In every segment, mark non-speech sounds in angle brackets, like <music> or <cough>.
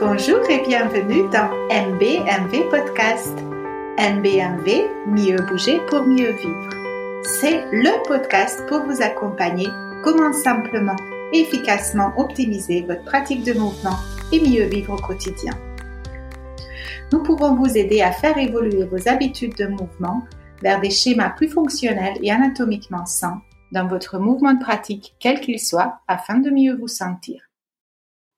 Bonjour et bienvenue dans MBMV Podcast. MBMV, mieux bouger pour mieux vivre. C'est le podcast pour vous accompagner comment simplement et efficacement optimiser votre pratique de mouvement et mieux vivre au quotidien. Nous pouvons vous aider à faire évoluer vos habitudes de mouvement vers des schémas plus fonctionnels et anatomiquement sains dans votre mouvement de pratique, quel qu'il soit, afin de mieux vous sentir.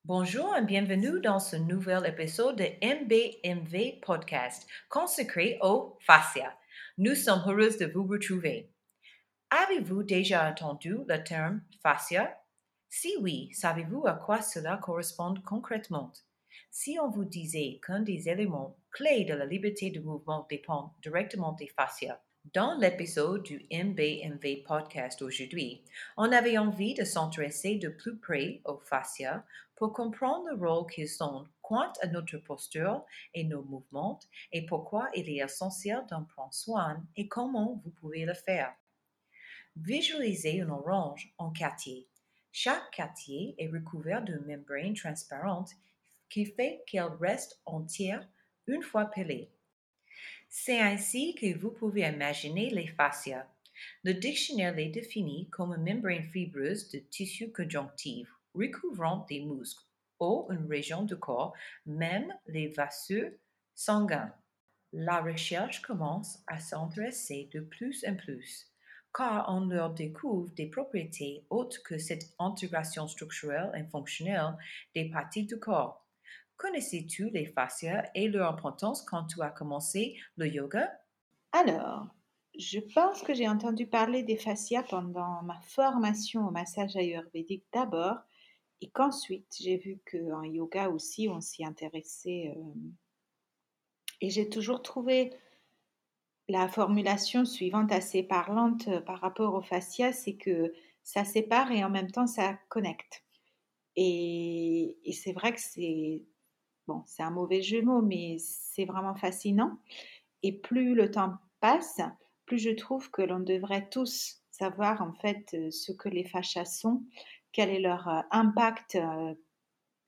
Bonjour et bienvenue dans ce nouvel épisode de MBMV Podcast consacré au fascia. Nous sommes heureux de vous retrouver. Avez-vous déjà entendu le terme fascia? Si oui, savez-vous à quoi cela correspond concrètement? Si on vous disait qu'un des éléments clés de la liberté de mouvement dépend directement des fascias, dans l'épisode du MBMV podcast aujourd'hui, on avait envie de s'intéresser de plus près aux fascias pour comprendre le rôle qu'ils ont quant à notre posture et nos mouvements et pourquoi il est essentiel d'en prendre soin et comment vous pouvez le faire. Visualisez une orange en quartier. Chaque quartier est recouvert d'une membrane transparente qui fait qu'elle reste entière une fois pelée. C'est ainsi que vous pouvez imaginer les fascias. Le dictionnaire les définit comme une membrane fibreuse de tissu conjonctif recouvrant des muscles ou une région du corps, même les vaisseaux sanguins. La recherche commence à s'intéresser de plus en plus, car on leur découvre des propriétés autres que cette intégration structurelle et fonctionnelle des parties du corps. Connaissais-tu les fascias et leur importance quand tu as commencé le yoga? Alors, je pense que j'ai entendu parler des fascias pendant ma formation au massage ayurvédique d'abord et qu'ensuite j'ai vu qu'en yoga aussi on s'y intéressait. Euh, et j'ai toujours trouvé la formulation suivante assez parlante euh, par rapport aux fascias, c'est que ça sépare et en même temps ça connecte. et c'est vrai que c'est Bon, c'est un mauvais jeu de mots, mais c'est vraiment fascinant. Et plus le temps passe, plus je trouve que l'on devrait tous savoir en fait euh, ce que les fachas sont, quel est leur euh, impact euh,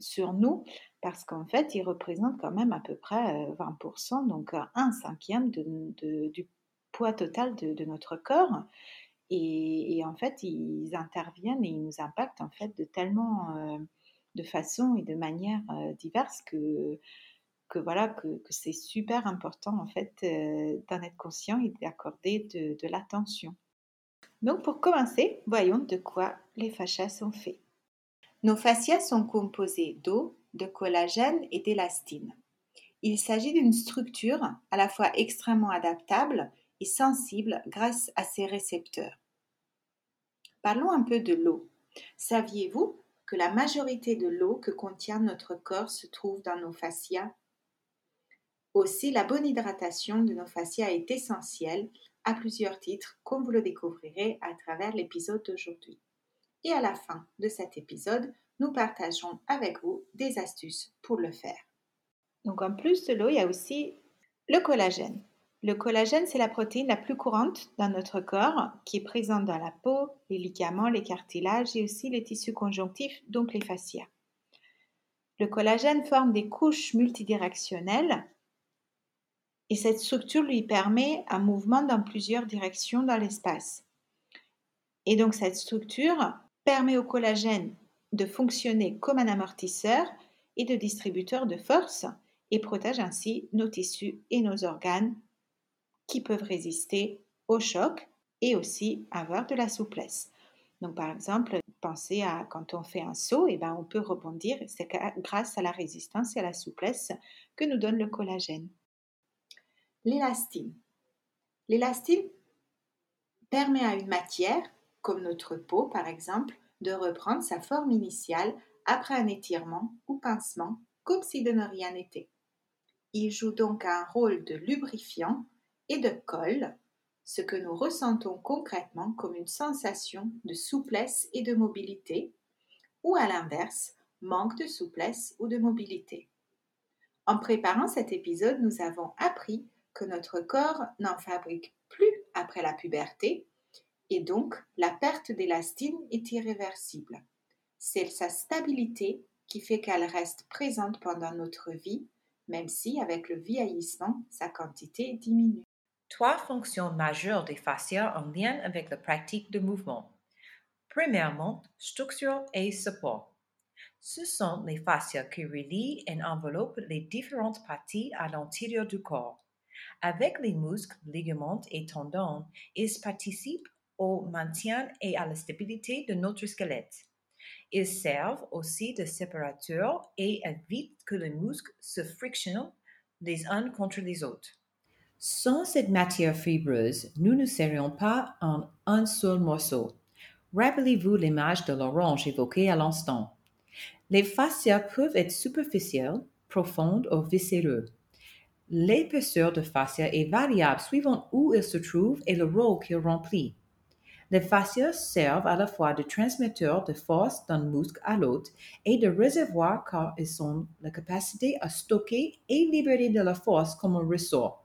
sur nous, parce qu'en fait, ils représentent quand même à peu près 20%, donc un cinquième du poids total de, notre corps. Et, en fait, ils interviennent et ils nous impactent en fait de tellement de façon et de manière diverses que, que voilà que, c'est super important en fait d'en être conscient et d'accorder de, de l'attention. Donc pour commencer, voyons de quoi les fascias sont faits. Nos fascias sont composés d'eau, de collagène et d'élastine. Il s'agit d'une structure à la fois extrêmement adaptable et sensible grâce à ses récepteurs. Parlons un peu de l'eau. Saviez-vous que la majorité de l'eau que contient notre corps se trouve dans nos fascias. Aussi, la bonne hydratation de nos fascias est essentielle à plusieurs titres, comme vous le découvrirez à travers l'épisode d'aujourd'hui. Et à la fin de cet épisode, nous partagerons avec vous des astuces pour le faire. Donc en plus de l'eau, il y a aussi le collagène. Le collagène, c'est la protéine la plus courante dans notre corps qui est présente dans la peau, les ligaments, les cartilages et aussi les tissus conjonctifs, donc les fascias. Le collagène forme des couches multidirectionnelles et cette structure lui permet un mouvement dans plusieurs directions dans l'espace. Et donc cette structure permet au collagène de fonctionner comme un amortisseur et de distributeur de force et protège ainsi nos tissus et nos organes qui peuvent résister au choc et aussi avoir de la souplesse. Donc, par exemple, pensez à quand on fait un saut, et eh ben, on peut rebondir, c'est grâce à la résistance et à la souplesse que nous donne le collagène. L'élastine. L'élastine permet à une matière, comme notre peau par exemple, de reprendre sa forme initiale après un étirement ou pincement, comme si de ne rien n'était. Il joue donc un rôle de lubrifiant et de colle, ce que nous ressentons concrètement comme une sensation de souplesse et de mobilité, ou à l'inverse, manque de souplesse ou de mobilité. En préparant cet épisode, nous avons appris que notre corps n'en fabrique plus après la puberté et donc la perte d'élastine est irréversible. C'est sa stabilité qui fait qu'elle reste présente pendant notre vie, même si avec le vieillissement, sa quantité diminue. Trois fonctions majeures des fascias en lien avec la pratique de mouvement. Premièrement, structure et support. Ce sont les fascias qui relient et enveloppent les différentes parties à l'intérieur du corps. Avec les muscles, ligaments et tendons, ils participent au maintien et à la stabilité de notre squelette. Ils servent aussi de séparateur et évitent que les muscles se frictionnent les uns contre les autres. Sans cette matière fibreuse, nous ne serions pas en un seul morceau. Rappelez-vous l'image de l'orange évoquée à l'instant. Les fascias peuvent être superficielles, profondes ou viscéreuses. L'épaisseur de fascia est variable suivant où il se trouve et le rôle qu'il remplit. Les fascias servent à la fois de transmetteurs de force d'un muscle à l'autre et de réservoir car ils ont la capacité à stocker et libérer de la force comme un ressort.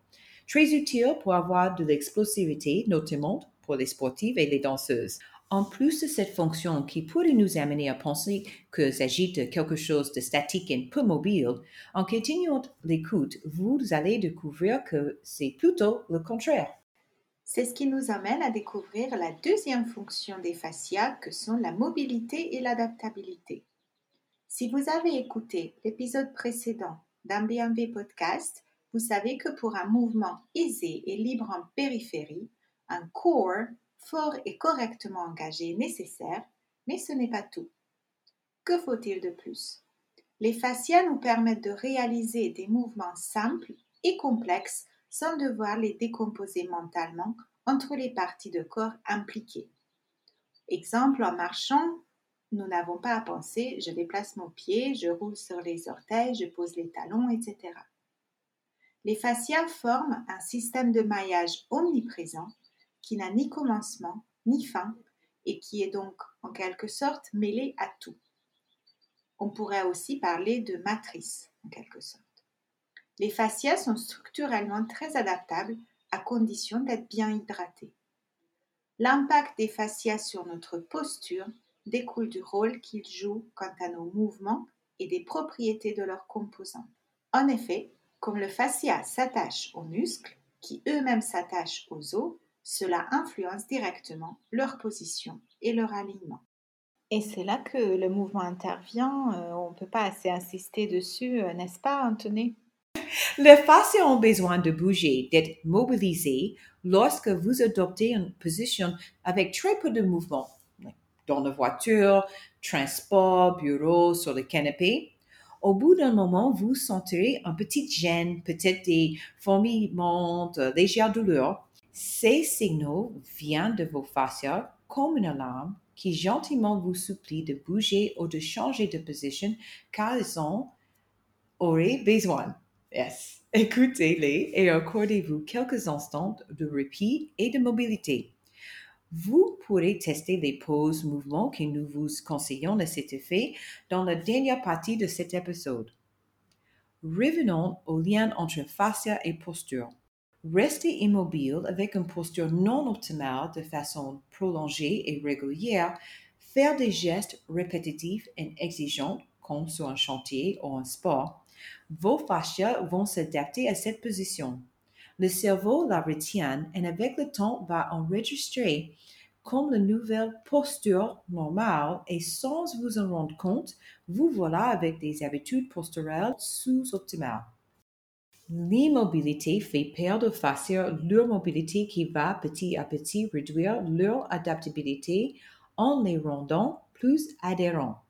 Très utile pour avoir de l'explosivité, notamment pour les sportives et les danseuses. En plus de cette fonction qui pourrait nous amener à penser qu'il s'agit de quelque chose de statique et peu mobile, en continuant l'écoute, vous allez découvrir que c'est plutôt le contraire. C'est ce qui nous amène à découvrir la deuxième fonction des fascias que sont la mobilité et l'adaptabilité. Si vous avez écouté l'épisode précédent d'AmbiMV Podcast, vous savez que pour un mouvement aisé et libre en périphérie, un core fort et correctement engagé nécessaire, mais ce n'est pas tout. Que faut-il de plus? Les fascias nous permettent de réaliser des mouvements simples et complexes sans devoir les décomposer mentalement entre les parties de corps impliquées. Exemple, en marchant, nous n'avons pas à penser je déplace mon pied, je roule sur les orteils, je pose les talons, etc. Les fascias forment un système de maillage omniprésent qui n'a ni commencement ni fin et qui est donc en quelque sorte mêlé à tout. On pourrait aussi parler de matrice en quelque sorte. Les fascias sont structurellement très adaptables à condition d'être bien hydratés. L'impact des fascias sur notre posture découle du rôle qu'ils jouent quant à nos mouvements et des propriétés de leurs composants. En effet, comme le fascia s'attache aux muscles, qui eux-mêmes s'attachent aux os, cela influence directement leur position et leur alignement. Et c'est là que le mouvement intervient. Euh, on ne peut pas assez insister dessus, euh, n'est-ce pas, Anthony? <laughs> Les fascias ont besoin de bouger, d'être mobilisés lorsque vous adoptez une position avec très peu de mouvement. Dans la voiture, transport, bureau, sur le canapé. Au bout d'un moment, vous sentirez un petit gêne, peut-être des fourmillements, de légères douleurs. Ces signaux viennent de vos fascias comme une alarme qui gentiment vous supplie de bouger ou de changer de position car ils en auraient besoin. Yes. Écoutez-les et accordez-vous quelques instants de répit et de mobilité. Vous pourrez tester les poses mouvements que nous vous conseillons à cet effet dans la dernière partie de cet épisode. Revenons au lien entre fascia et posture. Rester immobile avec une posture non optimale de façon prolongée et régulière, faire des gestes répétitifs et exigeants, comme sur un chantier ou un sport, vos fascias vont s'adapter à cette position. Le cerveau la retient et avec le temps va enregistrer comme la nouvelle posture normale et sans vous en rendre compte, vous voilà avec des habitudes posturales sous-optimales. L'immobilité fait perdre fascias leur mobilité qui va petit à petit réduire leur adaptabilité en les rendant plus adhérents.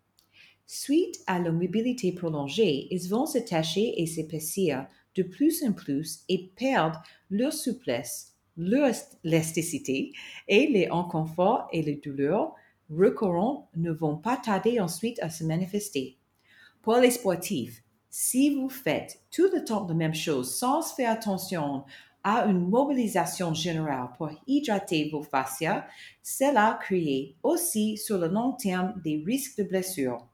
Suite à l'immobilité prolongée, ils vont s'attacher et s'épaissir de plus en plus et perdre leur souplesse, leur élasticité et les inconforts et les douleurs récurrents ne vont pas tarder ensuite à se manifester. Pour les sportifs, si vous faites tout le temps la même chose sans faire attention à une mobilisation générale pour hydrater vos fascias, cela crée aussi sur le long terme des risques de blessure.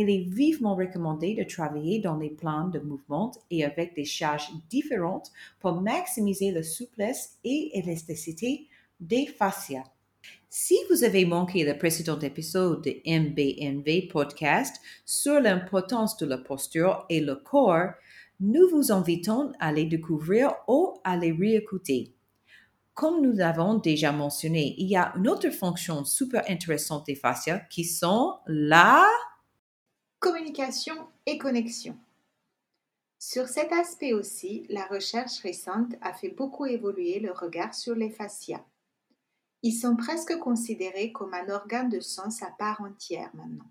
Il est vivement recommandé de travailler dans les plans de mouvement et avec des charges différentes pour maximiser la souplesse et l'élasticité des fascias. Si vous avez manqué le précédent épisode de MBNV Podcast sur l'importance de la posture et le corps, nous vous invitons à les découvrir ou à les réécouter. Comme nous l'avons déjà mentionné, il y a une autre fonction super intéressante des fascias qui sont la communication et connexion. Sur cet aspect aussi, la recherche récente a fait beaucoup évoluer le regard sur les fascias. Ils sont presque considérés comme un organe de sens à part entière maintenant.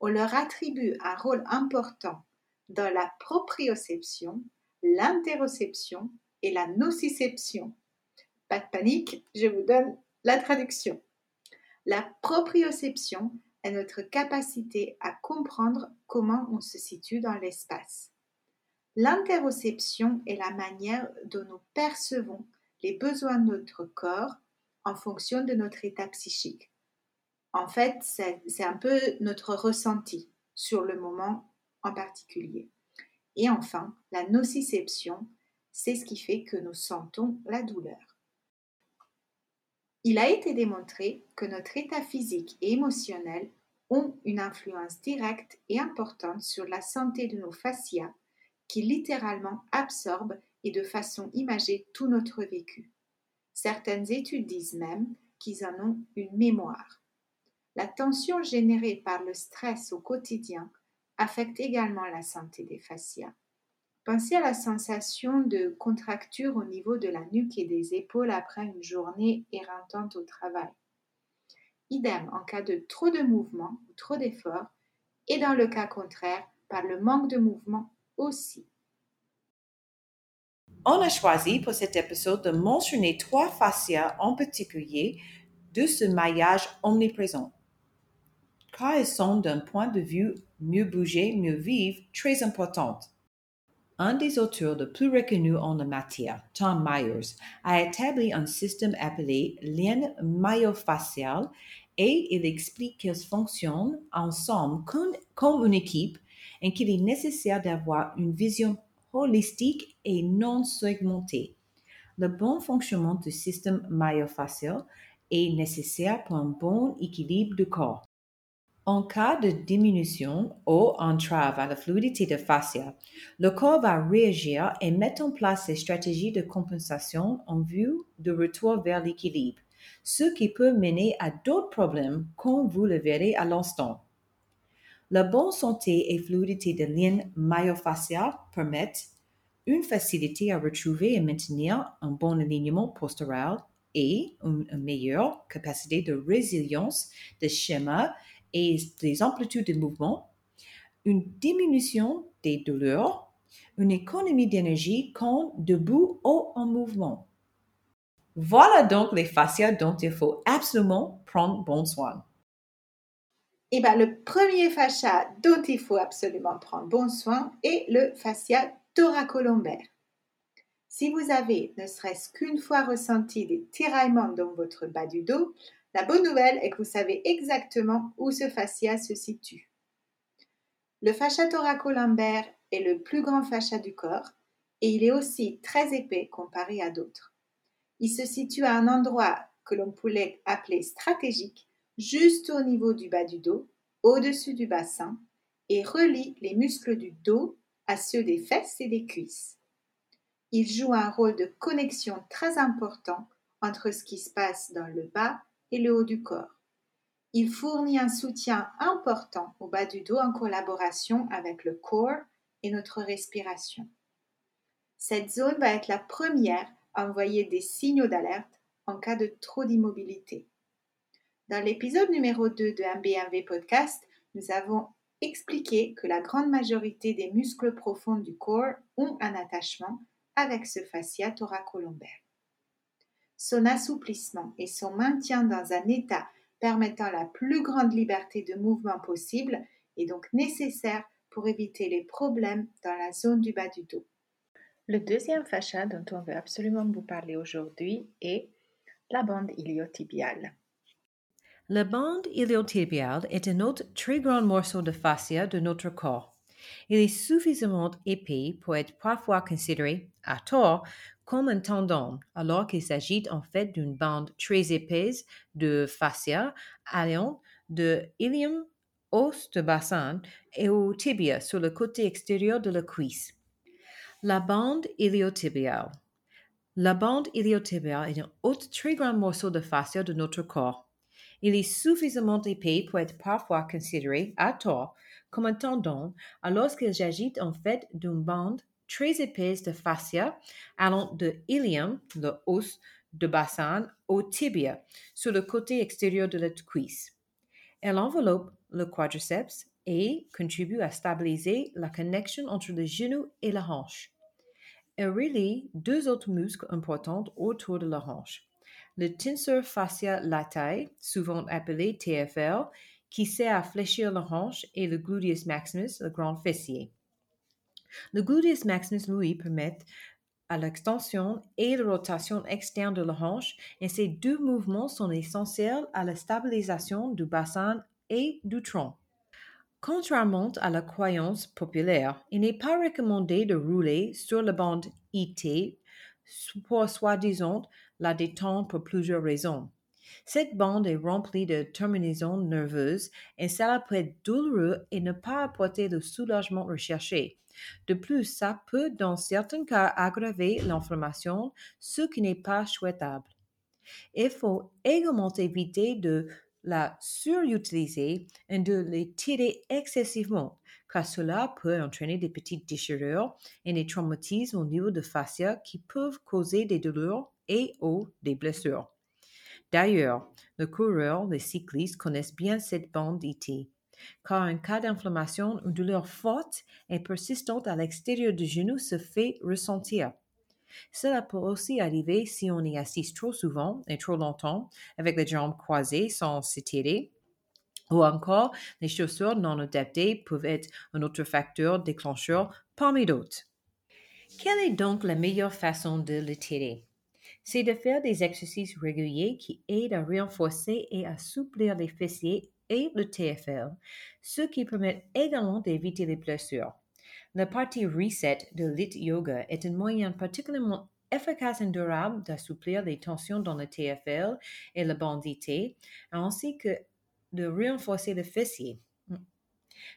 On leur attribue un rôle important dans la proprioception, l'interoception et la nociception. Pas de panique, je vous donne la traduction. La proprioception notre capacité à comprendre comment on se situe dans l'espace. L'interoception est la manière dont nous percevons les besoins de notre corps en fonction de notre état psychique. En fait, c'est un peu notre ressenti sur le moment en particulier. Et enfin, la nociception, c'est ce qui fait que nous sentons la douleur. Il a été démontré que notre état physique et émotionnel ont une influence directe et importante sur la santé de nos fascias qui littéralement absorbent et de façon imagée tout notre vécu. Certaines études disent même qu'ils en ont une mémoire. La tension générée par le stress au quotidien affecte également la santé des fascias. Pensez à la sensation de contracture au niveau de la nuque et des épaules après une journée éreintante au travail. Idem en cas de trop de mouvement ou trop d'efforts, et dans le cas contraire, par le manque de mouvement aussi. On a choisi pour cet épisode de mentionner trois fascias en particulier de ce maillage omniprésent, car elles sont d'un point de vue mieux bouger, mieux vivre très importantes. Un des auteurs les plus reconnus en la matière, Tom Myers, a établi un système appelé lien myofascial et il explique qu'elles fonctionnent ensemble comme, une équipe et qu'il est nécessaire d'avoir une vision holistique et non segmentée. Le bon fonctionnement du système myofascial est nécessaire pour un bon équilibre du corps. En cas de diminution ou entrave à la fluidité de fascia, le corps va réagir et mettre en place des stratégies de compensation en vue de retour vers l'équilibre, ce qui peut mener à d'autres problèmes comme vous le verrez à l'instant. La bonne santé et fluidité de liens myofascial permettent une facilité à retrouver et maintenir un bon alignement postural et une meilleure capacité de résilience des schémas et des amplitudes de mouvement, une diminution des douleurs, une économie d'énergie quand debout ou en mouvement. Voilà donc les fascias dont il faut absolument prendre bon soin. Eh bien, le premier fascia dont il faut absolument prendre bon soin est le fascia thoracolombaire. Si vous avez ne serait-ce qu'une fois ressenti des tiraillements dans votre bas du dos, la bonne nouvelle est que vous savez exactement où ce fascia se situe. Le fascia thoracolumbaire est le plus grand fascia du corps et il est aussi très épais comparé à d'autres. Il se situe à un endroit que l'on pourrait appeler stratégique, juste au niveau du bas du dos, au-dessus du bassin, et relie les muscles du dos à ceux des fesses et des cuisses. Il joue un rôle de connexion très important entre ce qui se passe dans le bas le haut du corps. Il fournit un soutien important au bas du dos en collaboration avec le corps et notre respiration. Cette zone va être la première à envoyer des signaux d'alerte en cas de trop d'immobilité. Dans l'épisode numéro 2 de MBMV Podcast, nous avons expliqué que la grande majorité des muscles profonds du corps ont un attachement avec ce fascia thoracolombaire. Son assouplissement et son maintien dans un état permettant la plus grande liberté de mouvement possible est donc nécessaire pour éviter les problèmes dans la zone du bas du dos. Le deuxième fascia dont on veut absolument vous parler aujourd'hui est la bande iliotibiale. La bande iliotibiale est un autre très grand morceau de fascia de notre corps. Il est suffisamment épais pour être parfois considéré, à tort, comme un tendon, alors qu'il s'agit en fait d'une bande très épaisse de fascia allant de ilium, os de bassin, et au tibia sur le côté extérieur de la cuisse. La bande iliotibiale. La bande iliotibiale est un autre très grand morceau de fascia de notre corps. Il est suffisamment épais pour être parfois considéré, à tort, comme un tendon, alors qu'il s'agit en fait d'une bande très épaisse de fascia allant de ilium, le os de bassin, au tibia, sur le côté extérieur de la cuisse. Elle enveloppe le quadriceps et contribue à stabiliser la connexion entre le genou et la hanche. Elle relie deux autres muscles importants autour de la hanche. Le tensor fascia latae, souvent appelé TFL, qui sert à fléchir la hanche, et le gluteus maximus, le grand fessier. Le gluteus maximus, lui, permet à l'extension et la rotation externe de la hanche, et ces deux mouvements sont essentiels à la stabilisation du bassin et du tronc. Contrairement à la croyance populaire, il n'est pas recommandé de rouler sur la bande IT pour soi-disant la détente pour plusieurs raisons. Cette bande est remplie de terminaisons nerveuses et cela peut être douloureux et ne pas apporter le soulagement recherché. De plus, ça peut dans certains cas aggraver l'inflammation, ce qui n'est pas souhaitable. Il faut également éviter de la surutiliser et de l'étirer excessivement, car cela peut entraîner des petites déchirures et des traumatismes au niveau de fascia qui peuvent causer des douleurs et ou des blessures. D'ailleurs, les coureurs, les cyclistes connaissent bien cette bande IT, car un cas d'inflammation ou douleur forte et persistante à l'extérieur du genou se fait ressentir. Cela peut aussi arriver si on y assiste trop souvent et trop longtemps avec les jambes croisées sans s'étirer. Ou encore, les chaussures non adaptées peuvent être un autre facteur déclencheur parmi d'autres. Quelle est donc la meilleure façon de l'étirer? C'est de faire des exercices réguliers qui aident à renforcer et assouplir les fessiers et le TFL, ce qui permet également d'éviter les blessures. La partie reset de Lit Yoga est un moyen particulièrement efficace et durable d'assouplir les tensions dans le TFL et la bandité, ainsi que de renforcer le fessier.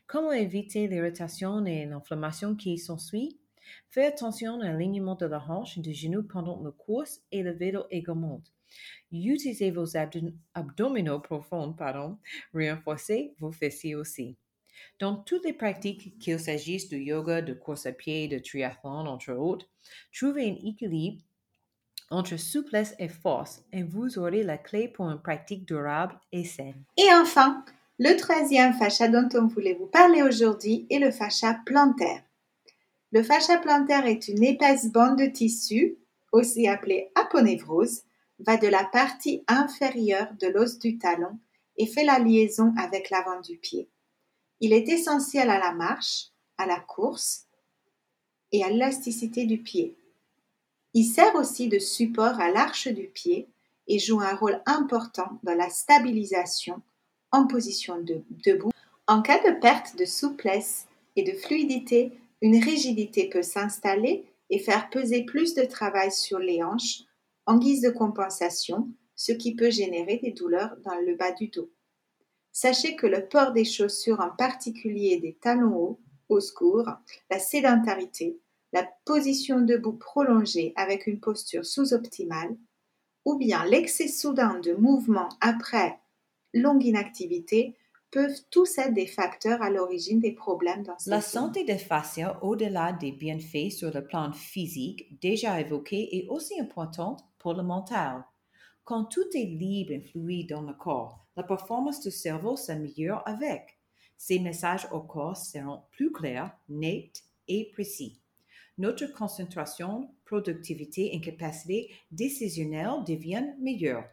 Comment éviter l'irritation et l'inflammation qui s'ensuit? Faire attention à l'alignement de la hanche et du genou pendant la course et le vélo également. Utilisez vos abdominaux profonds, pardon, renforcez vos fessiers aussi. Dans toutes les pratiques, qu'il s'agisse de yoga, de course à pied, de triathlon, entre autres, trouvez un équilibre entre souplesse et force et vous aurez la clé pour une pratique durable et saine. Et enfin, le troisième fascia dont on voulait vous parler aujourd'hui est le fascia plantaire. Le fascia plantaire est une épaisse bande de tissu, aussi appelée aponévrose, va de la partie inférieure de l'os du talon et fait la liaison avec l'avant du pied. Il est essentiel à la marche, à la course et à l'élasticité du pied. Il sert aussi de support à l'arche du pied et joue un rôle important dans la stabilisation en position de, debout. En cas de perte de souplesse et de fluidité, une rigidité peut s'installer et faire peser plus de travail sur les hanches en guise de compensation, ce qui peut générer des douleurs dans le bas du dos. Sachez que le port des chaussures, en particulier des talons hauts, au secours, la sédentarité, la position debout prolongée avec une posture sous-optimale, ou bien l'excès soudain de mouvement après longue inactivité peuvent tous être des facteurs à l'origine des problèmes dans La santé des fascias, au-delà des bienfaits sur le plan physique déjà évoqués, est aussi importante pour le mental. Quand tout est libre et fluide dans le corps, la performance du cerveau s'améliore avec. Ces messages au corps seront plus clairs, nets et précis. Notre concentration, productivité et capacité décisionnelle deviennent meilleures.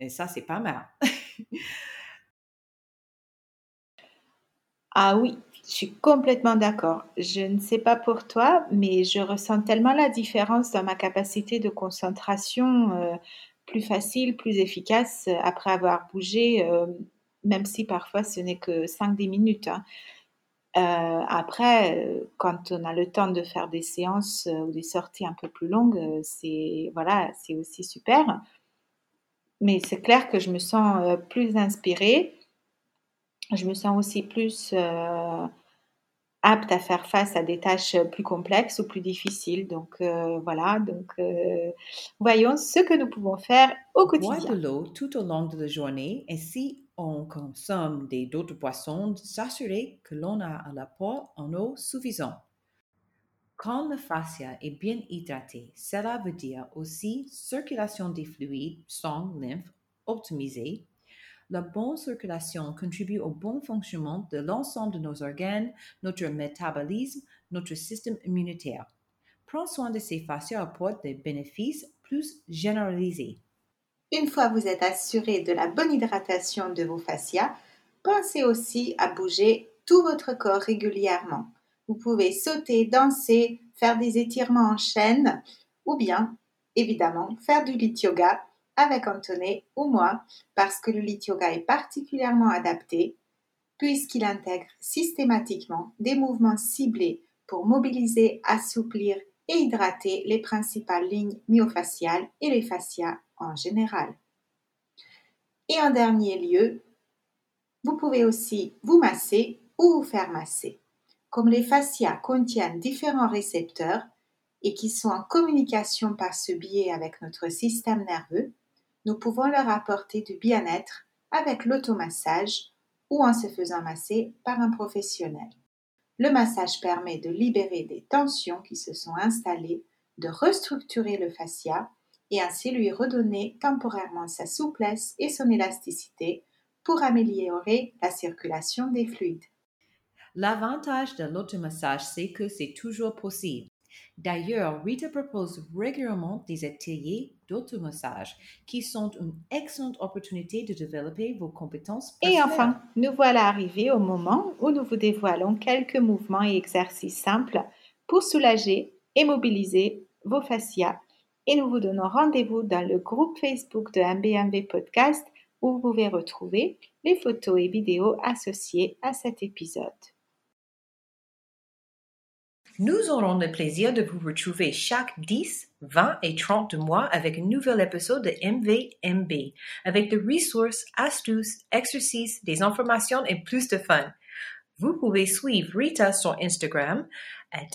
Et ça, c'est pas mal. <laughs> ah oui, je suis complètement d'accord. Je ne sais pas pour toi, mais je ressens tellement la différence dans ma capacité de concentration. Euh, plus facile, plus efficace euh, après avoir bougé, euh, même si parfois ce n'est que 5-10 minutes. Hein. Après, quand on a le temps de faire des séances ou des sorties un peu plus longues, c'est voilà, c'est aussi super. Mais c'est clair que je me sens plus inspirée. Je me sens aussi plus apte à faire face à des tâches plus complexes ou plus difficiles. Donc euh, voilà, donc euh, voyons ce que nous pouvons faire au quotidien. Boire de l'eau tout au long de la journée et si on consomme d'autres boissons, s'assurer que l'on a un apport en eau suffisant. Quand le fascia est bien hydraté, cela veut dire aussi circulation des fluides, sang, lymphe optimisée, la bonne circulation contribue au bon fonctionnement de l'ensemble de nos organes, notre métabolisme, notre système immunitaire. Prendre soin de ces fascias apporte des bénéfices plus généralisés. Une fois vous êtes assuré de la bonne hydratation de vos fascias, pensez aussi à bouger tout votre corps régulièrement. Vous pouvez sauter, danser, faire des étirements en chaîne ou bien, évidemment, faire du lit yoga avec Antoné ou moi parce que le lit yoga est particulièrement adapté puisqu'il intègre systématiquement des mouvements ciblés pour mobiliser, assouplir et hydrater les principales lignes myofasciales et les fascias en général. Et en dernier lieu, vous pouvez aussi vous masser ou vous faire masser. Comme les fascias contiennent différents récepteurs et qui sont en communication par ce biais avec notre système nerveux, nous pouvons leur apporter du bien-être avec l'automassage ou en se faisant masser par un professionnel. Le massage permet de libérer des tensions qui se sont installées, de restructurer le fascia et ainsi lui redonner temporairement sa souplesse et son élasticité pour améliorer la circulation des fluides. L'avantage de l'automassage, c'est que c'est toujours possible. D'ailleurs, Rita propose régulièrement des ateliers d'automassage qui sont une excellente opportunité de développer vos compétences. Et enfin, nous voilà arrivés au moment où nous vous dévoilons quelques mouvements et exercices simples pour soulager et mobiliser vos fascias. Et nous vous donnons rendez-vous dans le groupe Facebook de MBMV Podcast où vous pouvez retrouver les photos et vidéos associées à cet épisode. Nous aurons le plaisir de vous retrouver chaque 10, 20 et 30 mois avec un nouvel épisode de MVMB, avec des ressources, astuces, exercices, des informations et plus de fun. Vous pouvez suivre Rita sur Instagram at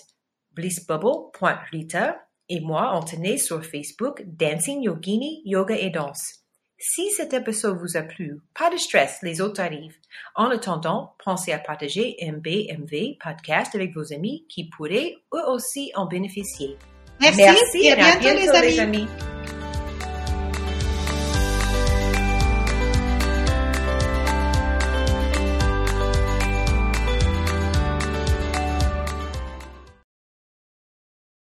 blissbubble.rita et moi, Anthony, sur Facebook Dancing Yogini Yoga et Danse. Si cet épisode vous a plu, pas de stress, les autres arrivent. En attendant, pensez à partager MBMV podcast avec vos amis qui pourraient eux aussi en bénéficier. Merci, et à, bientôt, les amis.